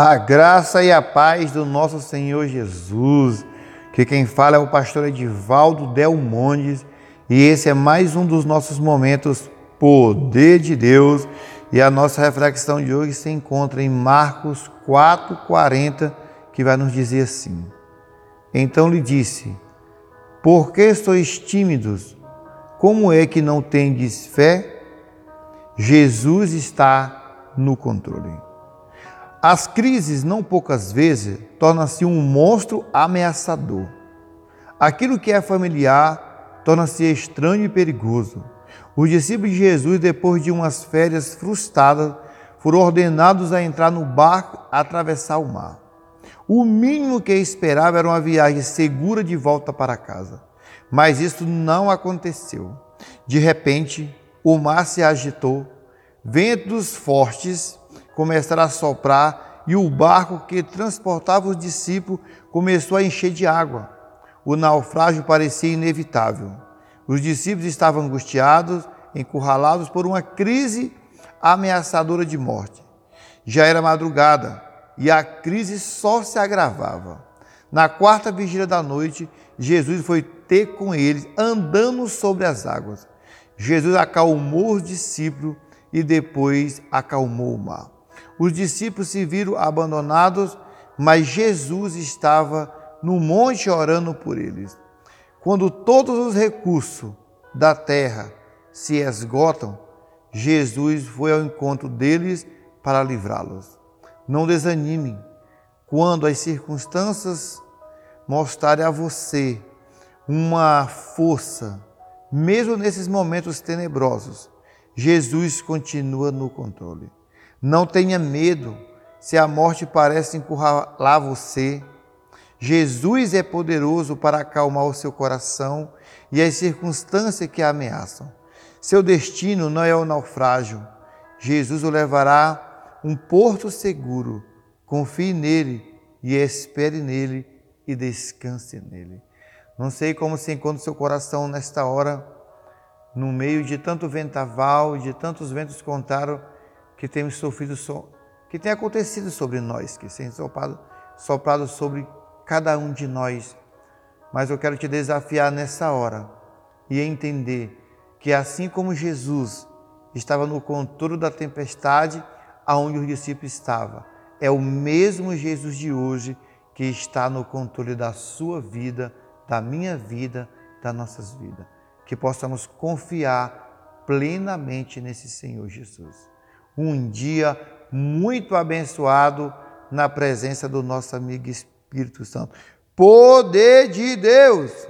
A graça e a paz do nosso Senhor Jesus. Que quem fala é o pastor Edivaldo Del Mondes e esse é mais um dos nossos momentos Poder de Deus. E a nossa reflexão de hoje se encontra em Marcos 4:40, que vai nos dizer assim: Então lhe disse: Por que sois tímidos? Como é que não tendes fé? Jesus está no controle. As crises, não poucas vezes, tornam-se um monstro ameaçador. Aquilo que é familiar torna-se estranho e perigoso. Os discípulos de Jesus, depois de umas férias frustradas, foram ordenados a entrar no barco e atravessar o mar. O mínimo que esperava era uma viagem segura de volta para casa. Mas isso não aconteceu. De repente, o mar se agitou, ventos fortes começaram a soprar e o barco que transportava os discípulos começou a encher de água. O naufrágio parecia inevitável. Os discípulos estavam angustiados, encurralados por uma crise ameaçadora de morte. Já era madrugada e a crise só se agravava. Na quarta vigília da noite, Jesus foi ter com eles, andando sobre as águas. Jesus acalmou os discípulos e depois acalmou o mar. Os discípulos se viram abandonados, mas Jesus estava no monte orando por eles. Quando todos os recursos da terra se esgotam, Jesus foi ao encontro deles para livrá-los. Não desanimem quando as circunstâncias mostrarem a você uma força, mesmo nesses momentos tenebrosos. Jesus continua no controle. Não tenha medo se a morte parece encurralar você. Jesus é poderoso para acalmar o seu coração e as circunstâncias que a ameaçam. Seu destino não é o naufrágio. Jesus o levará um porto seguro. Confie nele e espere nele e descanse nele. Não sei como se encontra o seu coração nesta hora, no meio de tanto ventaval, de tantos ventos contrários que temos sofrido, que tem acontecido sobre nós, que tem soprado, soprado sobre cada um de nós. Mas eu quero te desafiar nessa hora e entender que assim como Jesus estava no controle da tempestade, aonde os discípulos estavam, é o mesmo Jesus de hoje que está no controle da sua vida, da minha vida, das nossas vidas. Que possamos confiar plenamente nesse Senhor Jesus um dia muito abençoado na presença do nosso amigo Espírito Santo. Poder de Deus!